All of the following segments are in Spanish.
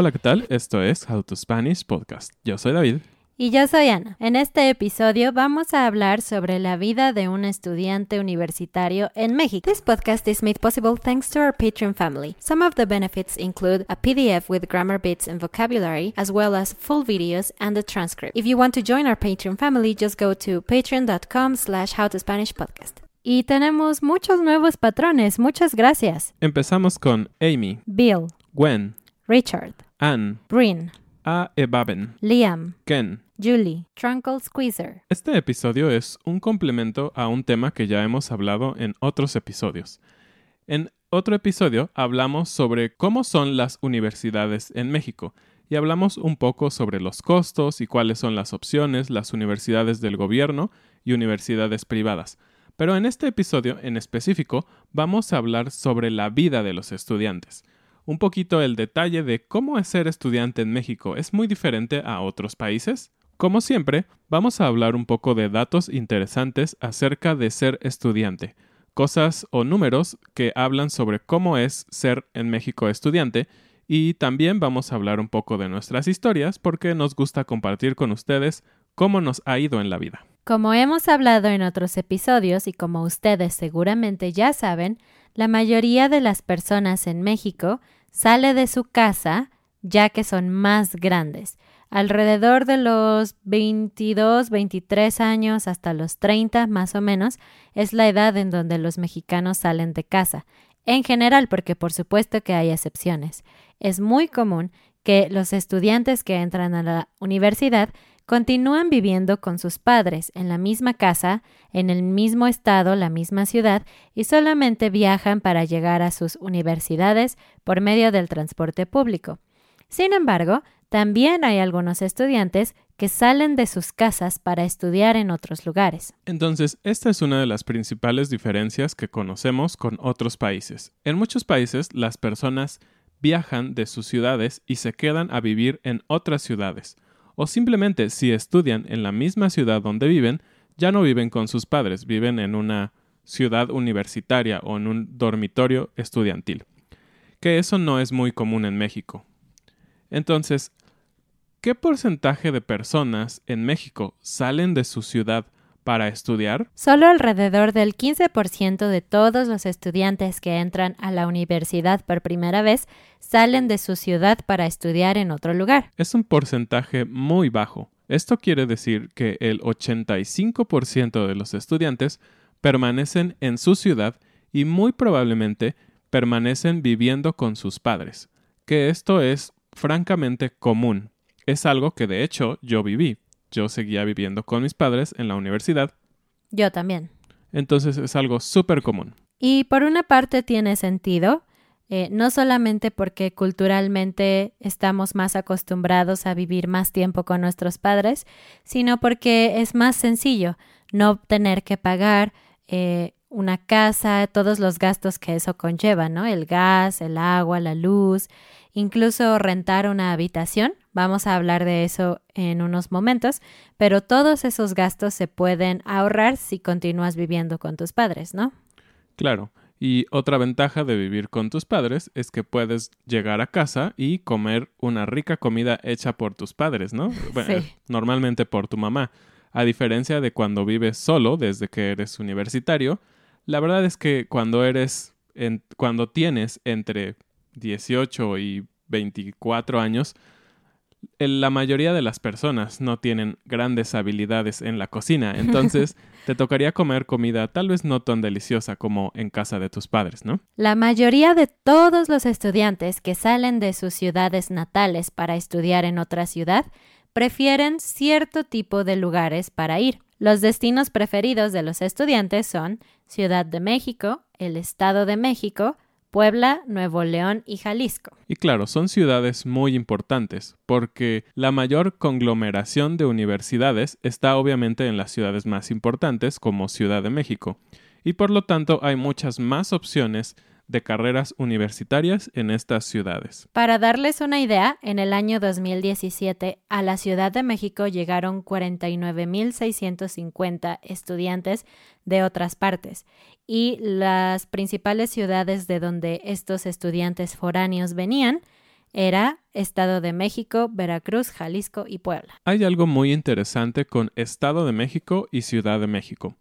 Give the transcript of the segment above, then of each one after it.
Hola, ¿qué tal? Esto es How to Spanish Podcast. Yo soy David. Y yo soy Ana. En este episodio vamos a hablar sobre la vida de un estudiante universitario en México. This podcast is made possible thanks to our Patreon family. Some of the benefits include a PDF with grammar bits and vocabulary, as well as full videos and a transcript. If you want to join our Patreon family, just go to patreon.com slash howtospanishpodcast. Y tenemos muchos nuevos patrones. Muchas gracias. Empezamos con Amy, Bill, Gwen, Richard, Anne, Bryn, A. Ebaben, Liam, Ken. Julie, Trunkle Squeezer. Este episodio es un complemento a un tema que ya hemos hablado en otros episodios. En otro episodio hablamos sobre cómo son las universidades en México y hablamos un poco sobre los costos y cuáles son las opciones, las universidades del gobierno y universidades privadas. Pero en este episodio en específico vamos a hablar sobre la vida de los estudiantes. Un poquito el detalle de cómo es ser estudiante en México es muy diferente a otros países. Como siempre, vamos a hablar un poco de datos interesantes acerca de ser estudiante, cosas o números que hablan sobre cómo es ser en México estudiante y también vamos a hablar un poco de nuestras historias porque nos gusta compartir con ustedes cómo nos ha ido en la vida. Como hemos hablado en otros episodios y como ustedes seguramente ya saben, la mayoría de las personas en México sale de su casa ya que son más grandes. Alrededor de los 22, 23 años hasta los 30 más o menos es la edad en donde los mexicanos salen de casa. En general, porque por supuesto que hay excepciones. Es muy común que los estudiantes que entran a la universidad continúan viviendo con sus padres en la misma casa, en el mismo estado, la misma ciudad, y solamente viajan para llegar a sus universidades por medio del transporte público. Sin embargo, también hay algunos estudiantes que salen de sus casas para estudiar en otros lugares. Entonces, esta es una de las principales diferencias que conocemos con otros países. En muchos países, las personas viajan de sus ciudades y se quedan a vivir en otras ciudades o simplemente si estudian en la misma ciudad donde viven, ya no viven con sus padres, viven en una ciudad universitaria o en un dormitorio estudiantil, que eso no es muy común en México. Entonces, ¿qué porcentaje de personas en México salen de su ciudad para estudiar? Solo alrededor del 15% de todos los estudiantes que entran a la universidad por primera vez salen de su ciudad para estudiar en otro lugar. Es un porcentaje muy bajo. Esto quiere decir que el 85% de los estudiantes permanecen en su ciudad y muy probablemente permanecen viviendo con sus padres, que esto es francamente común. Es algo que de hecho yo viví yo seguía viviendo con mis padres en la universidad. Yo también. Entonces es algo súper común. Y por una parte tiene sentido. eh, no solamente porque culturalmente estamos más acostumbrados a vivir más tiempo con nuestros padres, sino porque es más sencillo no tener que pagar eh, una casa, todos los gastos que eso conlleva, ¿no? El gas, el agua, la luz, incluso rentar una habitación. Vamos a hablar de eso en unos momentos, pero todos esos gastos se pueden ahorrar si continúas viviendo con tus padres, ¿no? Claro. Y otra ventaja de vivir con tus padres es que puedes llegar a casa y comer una rica comida hecha por tus padres, ¿no? Sí. Normalmente por tu mamá. A diferencia de cuando vives solo desde que eres universitario, la verdad es que cuando eres, en, cuando tienes entre 18 y 24 años, la mayoría de las personas no tienen grandes habilidades en la cocina, entonces te tocaría comer comida tal vez no tan deliciosa como en casa de tus padres, ¿no? La mayoría de todos los estudiantes que salen de sus ciudades natales para estudiar en otra ciudad prefieren cierto tipo de lugares para ir. Los destinos preferidos de los estudiantes son Ciudad de México, el Estado de México, Puebla, Nuevo León y Jalisco. Y claro, son ciudades muy importantes, porque la mayor conglomeración de universidades está obviamente en las ciudades más importantes, como Ciudad de México, y por lo tanto hay muchas más opciones de carreras universitarias en estas ciudades. Para darles una idea, en el año 2017 a la Ciudad de México llegaron 49.650 estudiantes de otras partes y las principales ciudades de donde estos estudiantes foráneos venían era Estado de México, Veracruz, Jalisco y Puebla. Hay algo muy interesante con Estado de México y Ciudad de México.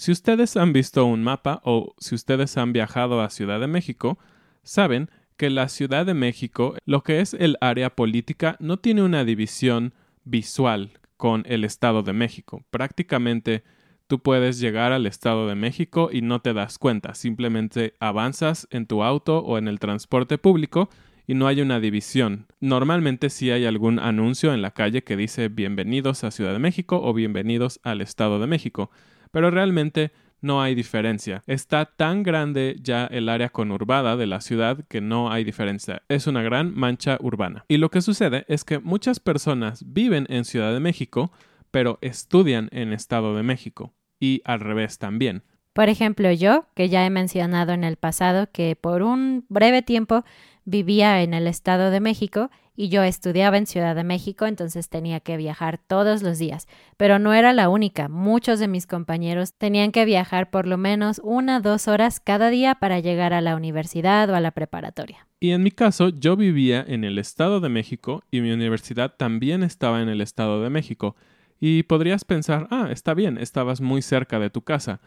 Si ustedes han visto un mapa o si ustedes han viajado a Ciudad de México, saben que la Ciudad de México, lo que es el área política, no tiene una división visual con el Estado de México. Prácticamente tú puedes llegar al Estado de México y no te das cuenta, simplemente avanzas en tu auto o en el transporte público y no hay una división. Normalmente sí hay algún anuncio en la calle que dice bienvenidos a Ciudad de México o bienvenidos al Estado de México, pero realmente no hay diferencia. Está tan grande ya el área conurbada de la ciudad que no hay diferencia. Es una gran mancha urbana. Y lo que sucede es que muchas personas viven en Ciudad de México, pero estudian en Estado de México. Y al revés también. Por ejemplo, yo, que ya he mencionado en el pasado que por un breve tiempo vivía en el Estado de México y yo estudiaba en Ciudad de México, entonces tenía que viajar todos los días. Pero no era la única, muchos de mis compañeros tenían que viajar por lo menos una, dos horas cada día para llegar a la universidad o a la preparatoria. Y en mi caso, yo vivía en el Estado de México y mi universidad también estaba en el Estado de México. Y podrías pensar, ah, está bien, estabas muy cerca de tu casa.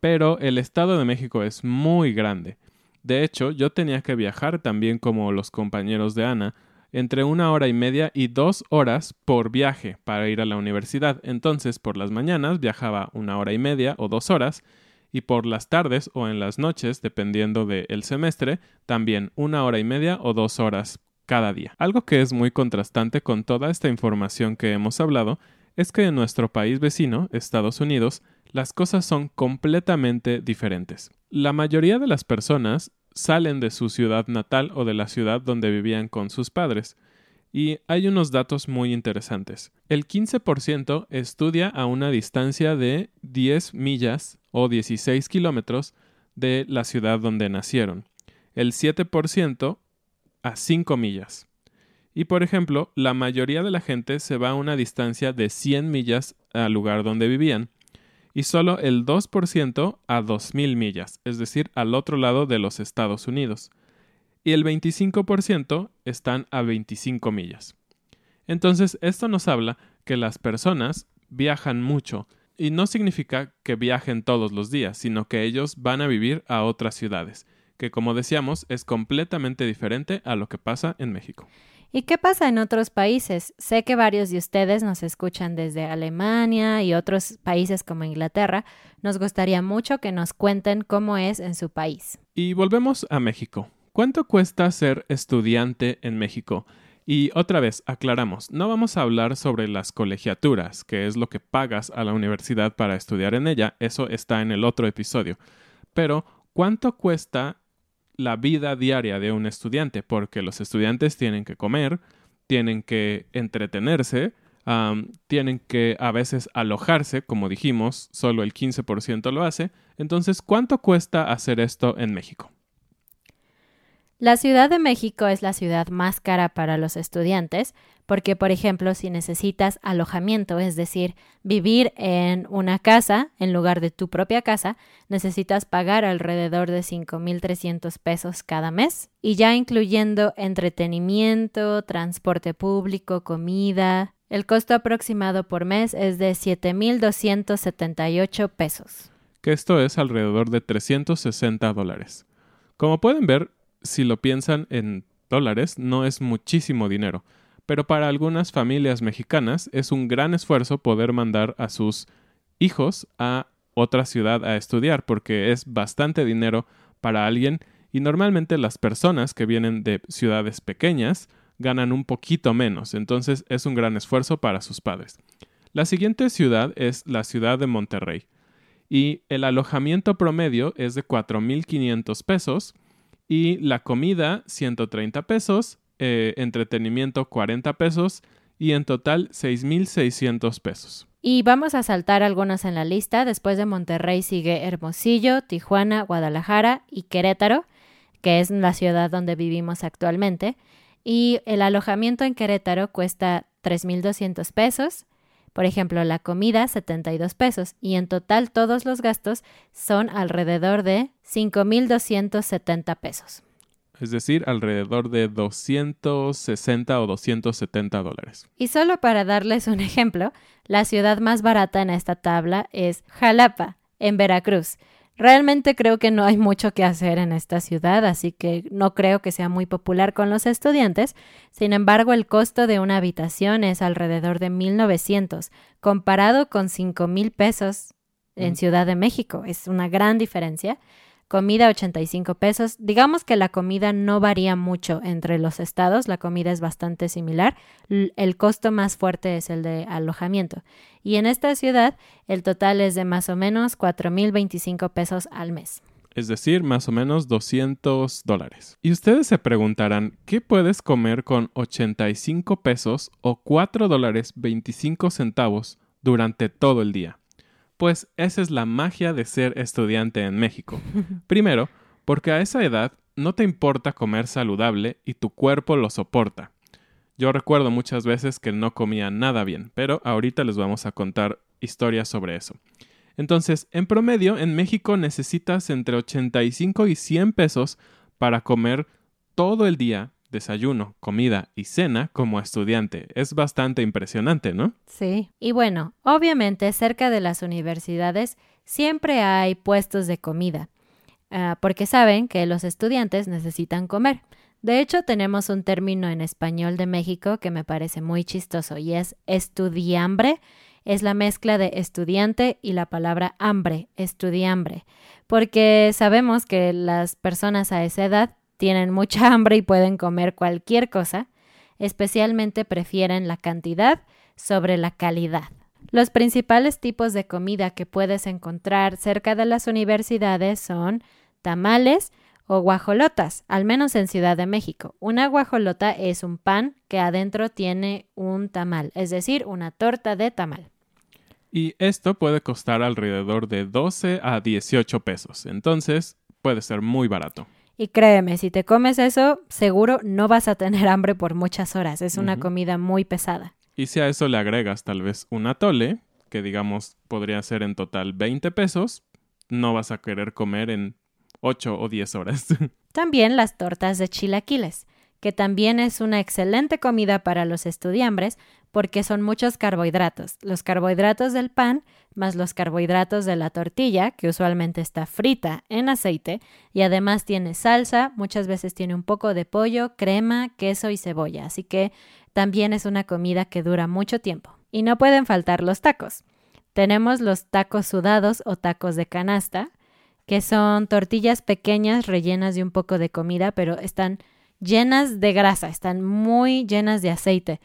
Pero el Estado de México es muy grande. De hecho, yo tenía que viajar también como los compañeros de Ana, entre una hora y media y dos horas por viaje para ir a la universidad. Entonces, por las mañanas viajaba una hora y media o dos horas, y por las tardes o en las noches, dependiendo del semestre, también una hora y media o dos horas cada día. Algo que es muy contrastante con toda esta información que hemos hablado es que en nuestro país vecino, Estados Unidos, las cosas son completamente diferentes. La mayoría de las personas salen de su ciudad natal o de la ciudad donde vivían con sus padres. Y hay unos datos muy interesantes. El 15% estudia a una distancia de 10 millas o 16 kilómetros de la ciudad donde nacieron. El 7% a 5 millas. Y por ejemplo, la mayoría de la gente se va a una distancia de 100 millas al lugar donde vivían y solo el 2% a 2.000 millas, es decir, al otro lado de los Estados Unidos. Y el 25% están a 25 millas. Entonces, esto nos habla que las personas viajan mucho y no significa que viajen todos los días, sino que ellos van a vivir a otras ciudades, que como decíamos es completamente diferente a lo que pasa en México. ¿Y qué pasa en otros países? Sé que varios de ustedes nos escuchan desde Alemania y otros países como Inglaterra. Nos gustaría mucho que nos cuenten cómo es en su país. Y volvemos a México. ¿Cuánto cuesta ser estudiante en México? Y otra vez, aclaramos, no vamos a hablar sobre las colegiaturas, que es lo que pagas a la universidad para estudiar en ella, eso está en el otro episodio. Pero, ¿cuánto cuesta la vida diaria de un estudiante, porque los estudiantes tienen que comer, tienen que entretenerse, tienen que a veces alojarse, como dijimos, solo el 15% lo hace. Entonces, ¿cuánto cuesta hacer esto en México? La Ciudad de México es la ciudad más cara para los estudiantes porque, por ejemplo, si necesitas alojamiento, es decir, vivir en una casa en lugar de tu propia casa, necesitas pagar alrededor de 5.300 pesos cada mes y ya incluyendo entretenimiento, transporte público, comida. El costo aproximado por mes es de 7.278 pesos. Que esto es alrededor de 360 dólares. Como pueden ver, si lo piensan en dólares, no es muchísimo dinero, pero para algunas familias mexicanas es un gran esfuerzo poder mandar a sus hijos a otra ciudad a estudiar, porque es bastante dinero para alguien y normalmente las personas que vienen de ciudades pequeñas ganan un poquito menos, entonces es un gran esfuerzo para sus padres. La siguiente ciudad es la ciudad de Monterrey y el alojamiento promedio es de 4.500 pesos y la comida 130 pesos, eh, entretenimiento 40 pesos y en total 6.600 pesos. Y vamos a saltar algunos en la lista. Después de Monterrey sigue Hermosillo, Tijuana, Guadalajara y Querétaro, que es la ciudad donde vivimos actualmente. Y el alojamiento en Querétaro cuesta 3.200 pesos. Por ejemplo, la comida 72 pesos y en total todos los gastos son alrededor de 5.270 pesos. Es decir, alrededor de 260 o 270 dólares. Y solo para darles un ejemplo, la ciudad más barata en esta tabla es Jalapa, en Veracruz, Realmente creo que no hay mucho que hacer en esta ciudad, así que no creo que sea muy popular con los estudiantes. Sin embargo, el costo de una habitación es alrededor de 1.900, comparado con 5.000 pesos en Ciudad de México. Es una gran diferencia comida 85 pesos. Digamos que la comida no varía mucho entre los estados, la comida es bastante similar. El costo más fuerte es el de alojamiento. Y en esta ciudad el total es de más o menos 4.025 pesos al mes. Es decir, más o menos 200 dólares. Y ustedes se preguntarán, ¿qué puedes comer con 85 pesos o 4 dólares 25 centavos durante todo el día? Pues esa es la magia de ser estudiante en México. Primero, porque a esa edad no te importa comer saludable y tu cuerpo lo soporta. Yo recuerdo muchas veces que no comía nada bien, pero ahorita les vamos a contar historias sobre eso. Entonces, en promedio, en México necesitas entre 85 y 100 pesos para comer todo el día desayuno, comida y cena como estudiante. Es bastante impresionante, ¿no? Sí. Y bueno, obviamente cerca de las universidades siempre hay puestos de comida, ah, porque saben que los estudiantes necesitan comer. De hecho, tenemos un término en español de México que me parece muy chistoso y es estudiambre. Es la mezcla de estudiante y la palabra hambre, estudiambre, porque sabemos que las personas a esa edad tienen mucha hambre y pueden comer cualquier cosa, especialmente prefieren la cantidad sobre la calidad. Los principales tipos de comida que puedes encontrar cerca de las universidades son tamales o guajolotas, al menos en Ciudad de México. Una guajolota es un pan que adentro tiene un tamal, es decir, una torta de tamal. Y esto puede costar alrededor de 12 a 18 pesos, entonces puede ser muy barato. Y créeme, si te comes eso, seguro no vas a tener hambre por muchas horas. Es una comida muy pesada. Y si a eso le agregas tal vez un atole, que digamos podría ser en total 20 pesos, no vas a querer comer en 8 o 10 horas. También las tortas de chilaquiles que también es una excelente comida para los estudiambres porque son muchos carbohidratos. Los carbohidratos del pan más los carbohidratos de la tortilla, que usualmente está frita en aceite, y además tiene salsa, muchas veces tiene un poco de pollo, crema, queso y cebolla, así que también es una comida que dura mucho tiempo. Y no pueden faltar los tacos. Tenemos los tacos sudados o tacos de canasta, que son tortillas pequeñas rellenas de un poco de comida, pero están llenas de grasa, están muy llenas de aceite.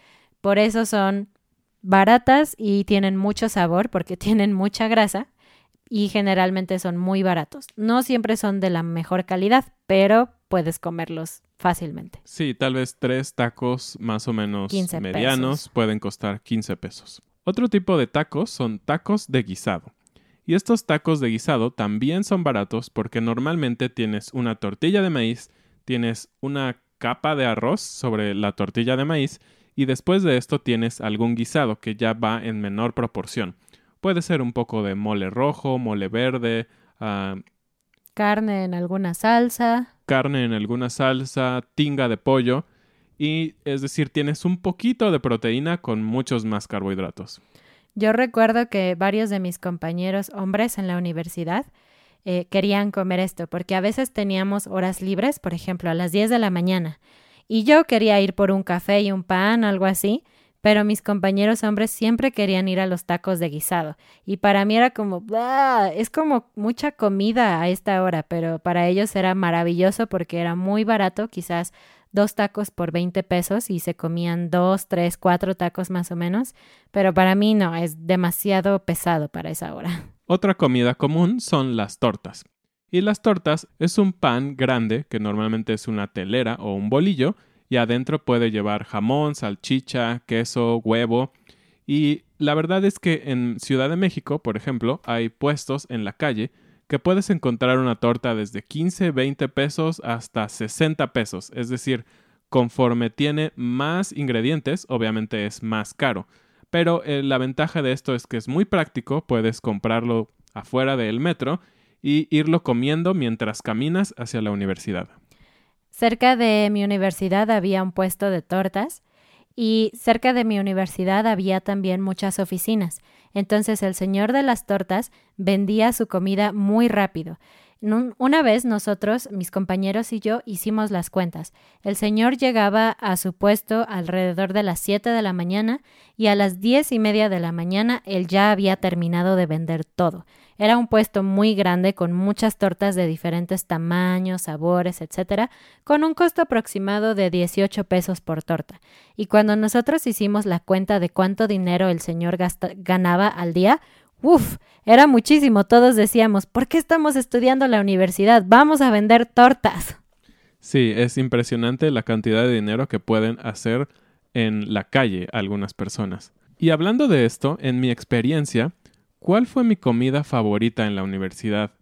Por eso son baratas y tienen mucho sabor porque tienen mucha grasa y generalmente son muy baratos. No siempre son de la mejor calidad, pero puedes comerlos fácilmente. Sí, tal vez tres tacos más o menos 15 medianos pesos. pueden costar 15 pesos. Otro tipo de tacos son tacos de guisado. Y estos tacos de guisado también son baratos porque normalmente tienes una tortilla de maíz, tienes una capa de arroz sobre la tortilla de maíz y después de esto tienes algún guisado que ya va en menor proporción. Puede ser un poco de mole rojo, mole verde, ah, Carne en alguna salsa. carne en alguna salsa, tinga de pollo y es decir, tienes un poquito de proteína con muchos más carbohidratos. Yo recuerdo que varios de mis compañeros hombres en la universidad eh, querían comer esto, porque a veces teníamos horas libres, por ejemplo, a las 10 de la mañana, y yo quería ir por un café y un pan, algo así, pero mis compañeros hombres siempre querían ir a los tacos de guisado, y para mí era como, es como mucha comida a esta hora, pero para ellos era maravilloso porque era muy barato, quizás dos tacos por 20 pesos y se comían dos, tres, cuatro tacos más o menos, pero para mí no, es demasiado pesado para esa hora. Otra comida común son las tortas. Y las tortas es un pan grande que normalmente es una telera o un bolillo y adentro puede llevar jamón, salchicha, queso, huevo. Y la verdad es que en Ciudad de México, por ejemplo, hay puestos en la calle que puedes encontrar una torta desde 15, 20 pesos hasta 60 pesos. Es decir, conforme tiene más ingredientes, obviamente es más caro. Pero eh, la ventaja de esto es que es muy práctico, puedes comprarlo afuera del metro y irlo comiendo mientras caminas hacia la universidad. Cerca de mi universidad había un puesto de tortas y cerca de mi universidad había también muchas oficinas. Entonces el señor de las tortas vendía su comida muy rápido. Una vez nosotros, mis compañeros y yo, hicimos las cuentas. El señor llegaba a su puesto alrededor de las 7 de la mañana y a las diez y media de la mañana él ya había terminado de vender todo. Era un puesto muy grande con muchas tortas de diferentes tamaños, sabores, etcétera, con un costo aproximado de 18 pesos por torta. Y cuando nosotros hicimos la cuenta de cuánto dinero el señor ganaba al día, ¡Uf! Era muchísimo. Todos decíamos, ¿por qué estamos estudiando la universidad? Vamos a vender tortas. Sí, es impresionante la cantidad de dinero que pueden hacer en la calle algunas personas. Y hablando de esto, en mi experiencia, ¿cuál fue mi comida favorita en la universidad?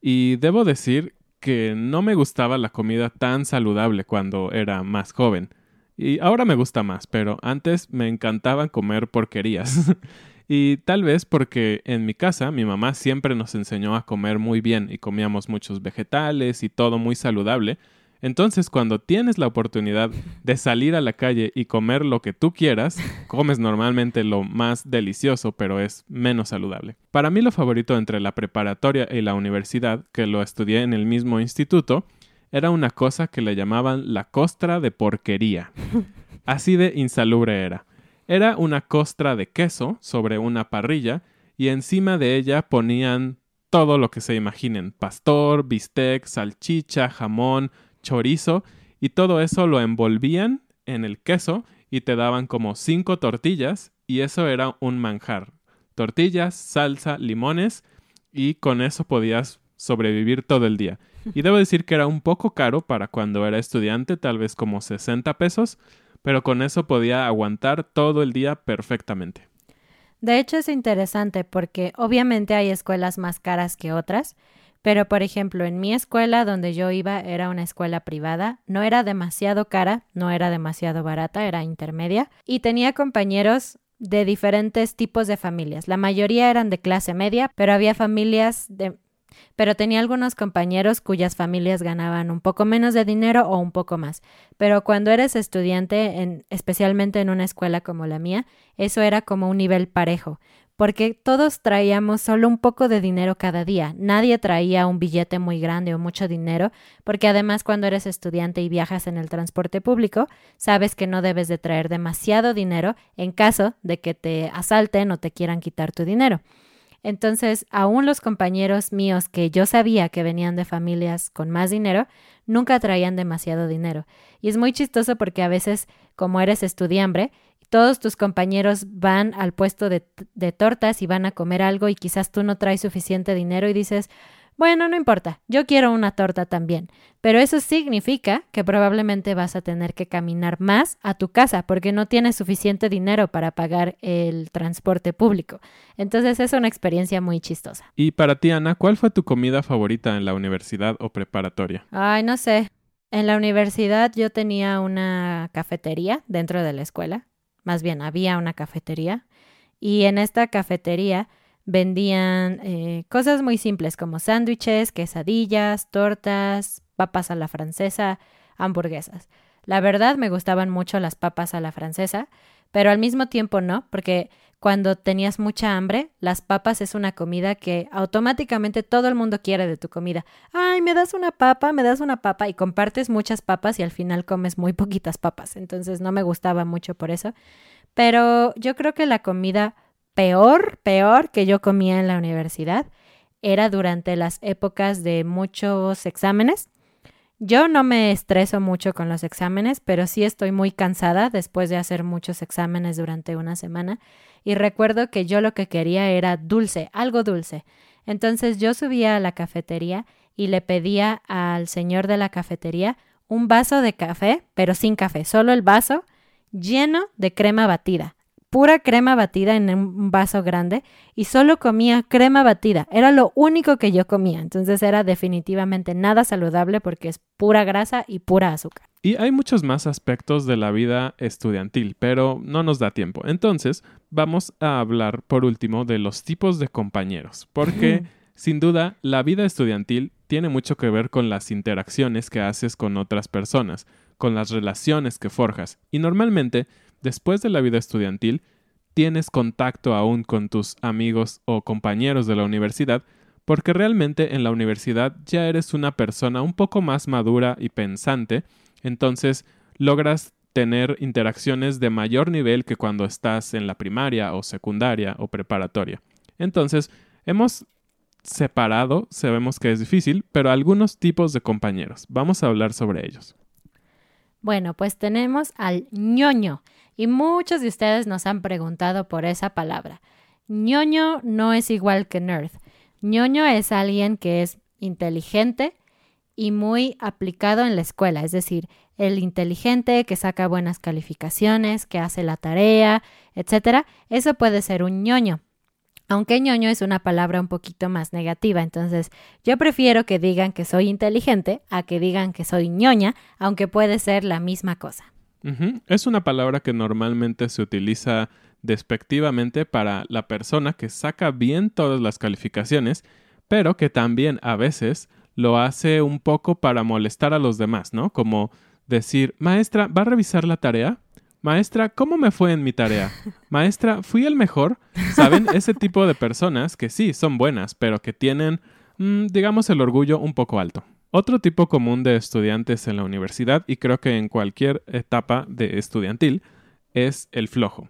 Y debo decir que no me gustaba la comida tan saludable cuando era más joven. Y ahora me gusta más, pero antes me encantaban comer porquerías. y tal vez porque en mi casa mi mamá siempre nos enseñó a comer muy bien y comíamos muchos vegetales y todo muy saludable. Entonces, cuando tienes la oportunidad de salir a la calle y comer lo que tú quieras, comes normalmente lo más delicioso, pero es menos saludable. Para mí lo favorito entre la preparatoria y la universidad, que lo estudié en el mismo instituto, era una cosa que le llamaban la costra de porquería. Así de insalubre era. Era una costra de queso sobre una parrilla y encima de ella ponían todo lo que se imaginen, pastor, bistec, salchicha, jamón, chorizo y todo eso lo envolvían en el queso y te daban como cinco tortillas y eso era un manjar. Tortillas, salsa, limones y con eso podías sobrevivir todo el día. Y debo decir que era un poco caro para cuando era estudiante, tal vez como 60 pesos, pero con eso podía aguantar todo el día perfectamente. De hecho, es interesante porque obviamente hay escuelas más caras que otras, pero por ejemplo, en mi escuela donde yo iba era una escuela privada, no era demasiado cara, no era demasiado barata, era intermedia, y tenía compañeros de diferentes tipos de familias. La mayoría eran de clase media, pero había familias de pero tenía algunos compañeros cuyas familias ganaban un poco menos de dinero o un poco más. Pero cuando eres estudiante, en, especialmente en una escuela como la mía, eso era como un nivel parejo, porque todos traíamos solo un poco de dinero cada día. Nadie traía un billete muy grande o mucho dinero, porque además cuando eres estudiante y viajas en el transporte público, sabes que no debes de traer demasiado dinero en caso de que te asalten o te quieran quitar tu dinero. Entonces, aún los compañeros míos que yo sabía que venían de familias con más dinero, nunca traían demasiado dinero. Y es muy chistoso porque a veces, como eres estudiambre, todos tus compañeros van al puesto de, de tortas y van a comer algo y quizás tú no traes suficiente dinero y dices, Bueno, no importa, yo quiero una torta también, pero eso significa que probablemente vas a tener que caminar más a tu casa porque no tienes suficiente dinero para pagar el transporte público. Entonces es una experiencia muy chistosa. Y para ti, Ana, ¿cuál fue tu comida favorita en la universidad o preparatoria? Ay, no sé. En la universidad yo tenía una cafetería dentro de la escuela, más bien había una cafetería, y en esta cafetería vendían eh, cosas muy simples como sándwiches, quesadillas, tortas, papas a la francesa, hamburguesas. La verdad me gustaban mucho las papas a la francesa, pero al mismo tiempo no, porque cuando tenías mucha hambre, las papas es una comida que automáticamente todo el mundo quiere de tu comida. Ay, me das una papa, me das una papa y compartes muchas papas y al final comes muy poquitas papas. Entonces no me gustaba mucho por eso. Pero yo creo que la comida peor, peor que yo comía en la universidad era durante las épocas de muchos exámenes. Yo no me estreso mucho con los exámenes, pero sí estoy muy cansada después de hacer muchos exámenes durante una semana. Y recuerdo que yo lo que quería era dulce, algo dulce. Entonces yo subía a la cafetería y le pedía al señor de la cafetería un vaso de café, pero sin café, solo el vaso lleno de crema batida pura crema batida en un vaso grande y solo comía crema batida. Era lo único que yo comía. Entonces era definitivamente nada saludable porque es pura grasa y pura azúcar. Y hay muchos más aspectos de la vida estudiantil, pero no nos da tiempo. Entonces vamos a hablar por último de los tipos de compañeros, porque sin duda la vida estudiantil tiene mucho que ver con las interacciones que haces con otras personas, con las relaciones que forjas. Y normalmente después de la vida estudiantil, tienes contacto aún con tus amigos o compañeros de la universidad, porque realmente en la universidad ya eres una persona un poco más madura y pensante, entonces logras tener interacciones de mayor nivel que cuando estás en la primaria o secundaria o preparatoria. Entonces, hemos separado, sabemos que es difícil, pero algunos tipos de compañeros. Vamos a hablar sobre ellos. Bueno, pues tenemos al ñoño y muchos de ustedes nos han preguntado por esa palabra. ñoño no es igual que nerd. ñoño es alguien que es inteligente y muy aplicado en la escuela, es decir, el inteligente que saca buenas calificaciones, que hace la tarea, etcétera. Eso puede ser un ñoño. Aunque ñoño es una palabra un poquito más negativa, entonces yo prefiero que digan que soy inteligente a que digan que soy ñoña, aunque puede ser la misma cosa. Es una palabra que normalmente se utiliza despectivamente para la persona que saca bien todas las calificaciones, pero que también a veces lo hace un poco para molestar a los demás, ¿no? Como decir, maestra, ¿va a revisar la tarea? Maestra, ¿cómo me fue en mi tarea? Maestra, ¿fui el mejor? ¿Saben? Ese tipo de personas que sí, son buenas, pero que tienen, mm, digamos, el orgullo un poco alto. Otro tipo común de estudiantes en la universidad, y creo que en cualquier etapa de estudiantil, es el flojo.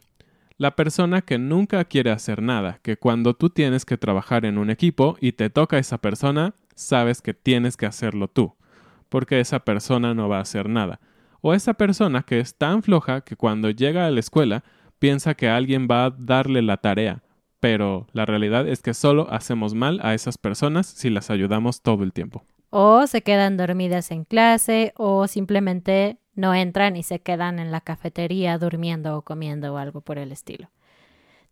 La persona que nunca quiere hacer nada, que cuando tú tienes que trabajar en un equipo y te toca esa persona, sabes que tienes que hacerlo tú, porque esa persona no va a hacer nada o esa persona que es tan floja que cuando llega a la escuela piensa que alguien va a darle la tarea, pero la realidad es que solo hacemos mal a esas personas si las ayudamos todo el tiempo. O se quedan dormidas en clase o simplemente no entran y se quedan en la cafetería durmiendo o comiendo o algo por el estilo.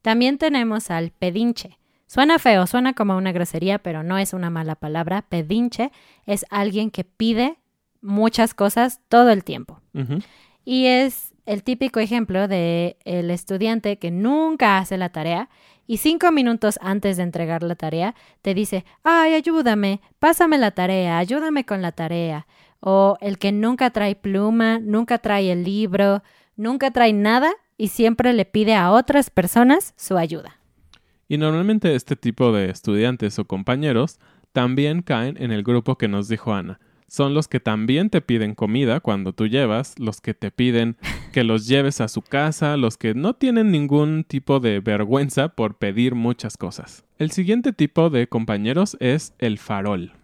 También tenemos al pedinche. Suena feo, suena como una grosería, pero no es una mala palabra. Pedinche es alguien que pide muchas cosas todo el tiempo. Y es el típico ejemplo de el estudiante que nunca hace la tarea y cinco minutos antes de entregar la tarea te dice, ay, ayúdame, pásame la tarea, ayúdame con la tarea. O el que nunca trae pluma, nunca trae el libro, nunca trae nada y siempre le pide a otras personas su ayuda. Y normalmente este tipo de estudiantes o compañeros también caen en el grupo que nos dijo Ana, son los que también te piden comida cuando tú llevas, los que te piden que los lleves a su casa, los que no tienen ningún tipo de vergüenza por pedir muchas cosas. El siguiente tipo de compañeros es el farol.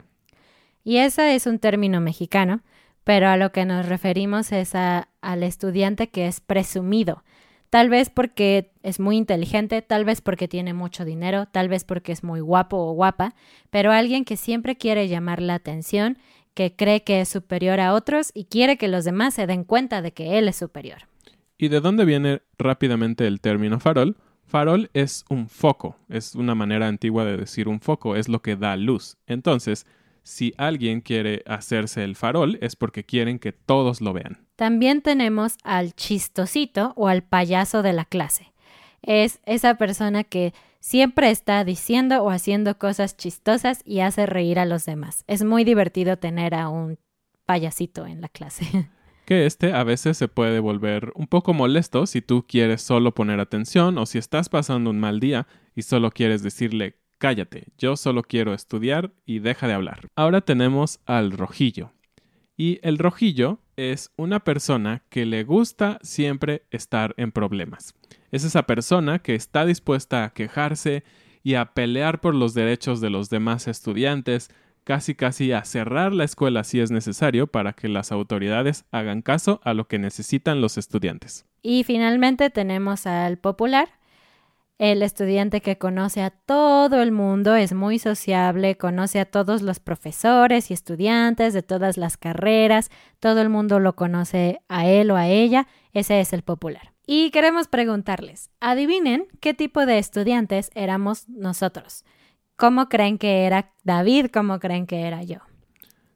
Y ese es un término mexicano, pero a lo que nos referimos es al estudiante que es presumido. Tal vez porque es muy inteligente, tal vez porque tiene mucho dinero, tal vez porque es muy guapo o guapa, pero alguien que siempre quiere llamar la atención, que cree que es superior a otros y quiere que los demás se den cuenta de que él es superior. ¿Y de dónde viene rápidamente el término farol? Farol es un foco, es una manera antigua de decir un foco, es lo que da luz. Entonces, si alguien quiere hacerse el farol es porque quieren que todos lo vean. También tenemos al chistosito o al payaso de la clase. Es esa persona que siempre está diciendo o haciendo cosas chistosas y hace reír a los demás. Es muy divertido tener a un payasito en la clase. que este a veces se puede volver un poco molesto si tú quieres solo poner atención o si estás pasando un mal día y solo quieres decirle cállate, yo solo quiero estudiar y deja de hablar. Ahora tenemos al rojillo. Y el rojillo es una persona que le gusta siempre estar en problemas. Es esa persona que está dispuesta a quejarse y a pelear por los derechos de los demás estudiantes, casi casi a cerrar la escuela si es necesario para que las autoridades hagan caso a lo que necesitan los estudiantes. Y finalmente tenemos al popular, el estudiante que conoce a todo el mundo, es muy sociable, conoce a todos los profesores y estudiantes de todas las carreras, todo el mundo lo conoce a él o a ella, ese es el popular. Y queremos preguntarles, adivinen qué tipo de estudiantes éramos nosotros. ¿Cómo creen que era David? ¿Cómo creen que era yo?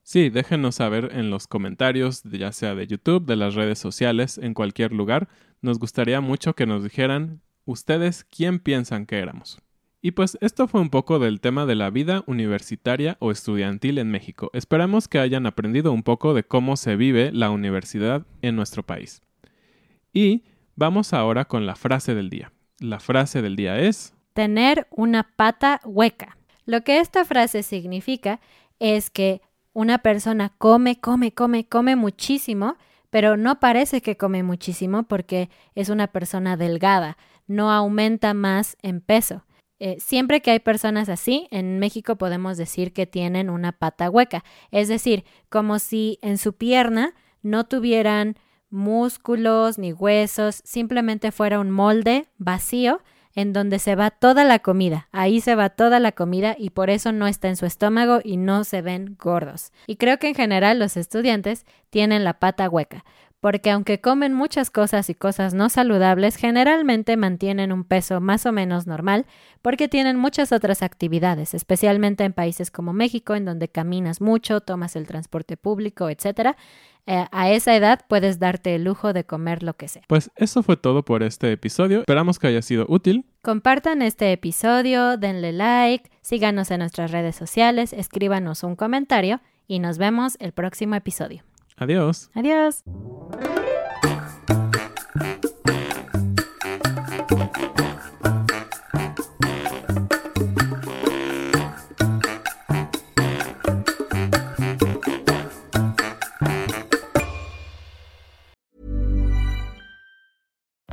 Sí, déjenos saber en los comentarios, ya sea de YouTube, de las redes sociales, en cualquier lugar. Nos gustaría mucho que nos dijeran ustedes quién piensan que éramos. Y pues esto fue un poco del tema de la vida universitaria o estudiantil en México. Esperamos que hayan aprendido un poco de cómo se vive la universidad en nuestro país. Y vamos ahora con la frase del día. La frase del día es tener una pata hueca. Lo que esta frase significa es que una persona come, come, come, come muchísimo, pero no parece que come muchísimo porque es una persona delgada, no aumenta más en peso. Eh, siempre que hay personas así, en México podemos decir que tienen una pata hueca, es decir, como si en su pierna no tuvieran músculos ni huesos, simplemente fuera un molde vacío en donde se va toda la comida. Ahí se va toda la comida y por eso no está en su estómago y no se ven gordos. Y creo que en general los estudiantes tienen la pata hueca, porque aunque comen muchas cosas y cosas no saludables, generalmente mantienen un peso más o menos normal porque tienen muchas otras actividades, especialmente en países como México, en donde caminas mucho, tomas el transporte público, etc. Eh, a esa edad puedes darte el lujo de comer lo que sea. Pues eso fue todo por este episodio. Esperamos que haya sido útil. Compartan este episodio, denle like, síganos en nuestras redes sociales, escríbanos un comentario y nos vemos el próximo episodio. Adiós. Adiós.